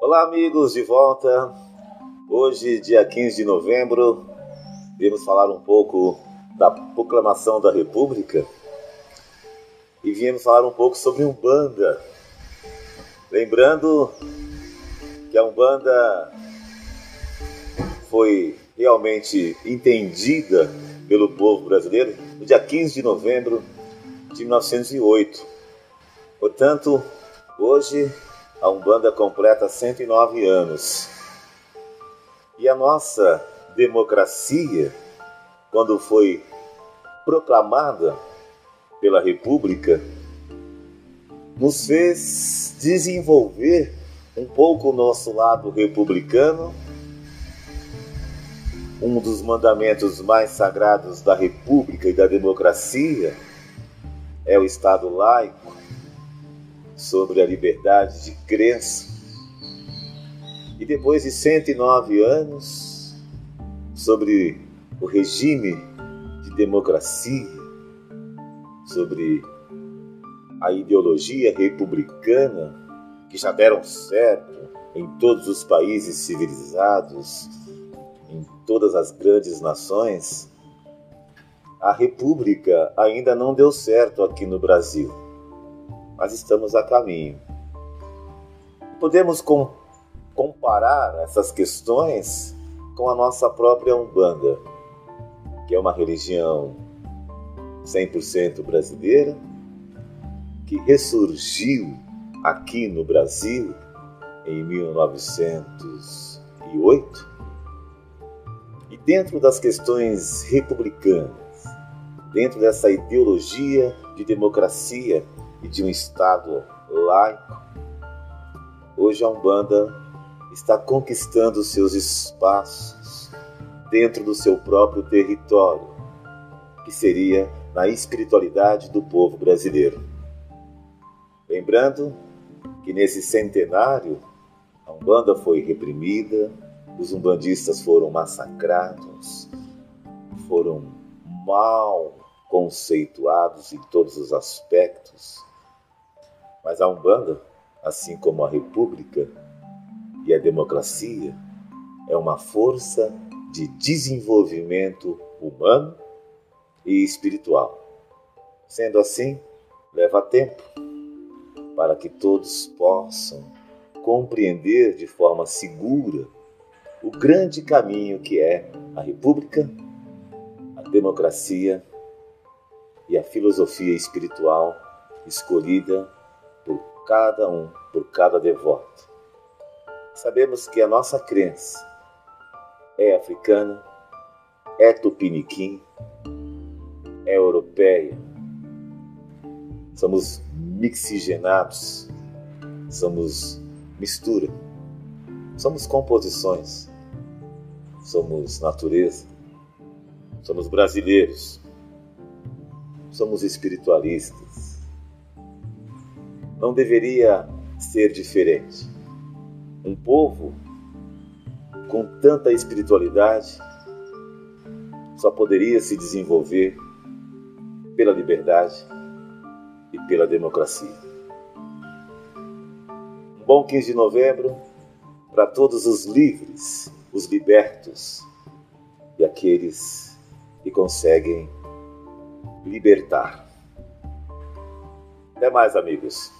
Olá, amigos, de volta. Hoje, dia 15 de novembro, viemos falar um pouco da proclamação da República e viemos falar um pouco sobre Umbanda. Lembrando que a Umbanda foi realmente entendida pelo povo brasileiro no dia 15 de novembro de 1908. Portanto, hoje a Umbanda completa 109 anos. E a nossa democracia, quando foi proclamada pela República, nos fez desenvolver um pouco o nosso lado republicano. Um dos mandamentos mais sagrados da República e da democracia é o Estado laico, sobre a liberdade de crença. E depois de 109 anos, sobre o regime de democracia, sobre a ideologia republicana, que já deram certo em todos os países civilizados, em todas as grandes nações, a República ainda não deu certo aqui no Brasil, mas estamos a caminho. Podemos com, comparar essas questões com a nossa própria Umbanda, que é uma religião 100% brasileira, que ressurgiu aqui no Brasil em 1908. E dentro das questões republicanas, dentro dessa ideologia de democracia e de um Estado laico, hoje a Umbanda está conquistando seus espaços dentro do seu próprio território, que seria na espiritualidade do povo brasileiro. Lembrando que nesse centenário a Umbanda foi reprimida, os umbandistas foram massacrados, foram mal conceituados em todos os aspectos. Mas a Umbanda, assim como a República e a democracia, é uma força de desenvolvimento humano e espiritual. Sendo assim, leva tempo para que todos possam compreender de forma segura o grande caminho que é a República, a democracia e a filosofia espiritual escolhida cada um, por cada devoto. Sabemos que a nossa crença é africana, é tupiniquim, é europeia. Somos mixigenados, somos mistura, somos composições, somos natureza, somos brasileiros, somos espiritualistas. Não deveria ser diferente. Um povo com tanta espiritualidade só poderia se desenvolver pela liberdade e pela democracia. Um bom 15 de novembro para todos os livres, os libertos e aqueles que conseguem libertar. Até mais, amigos.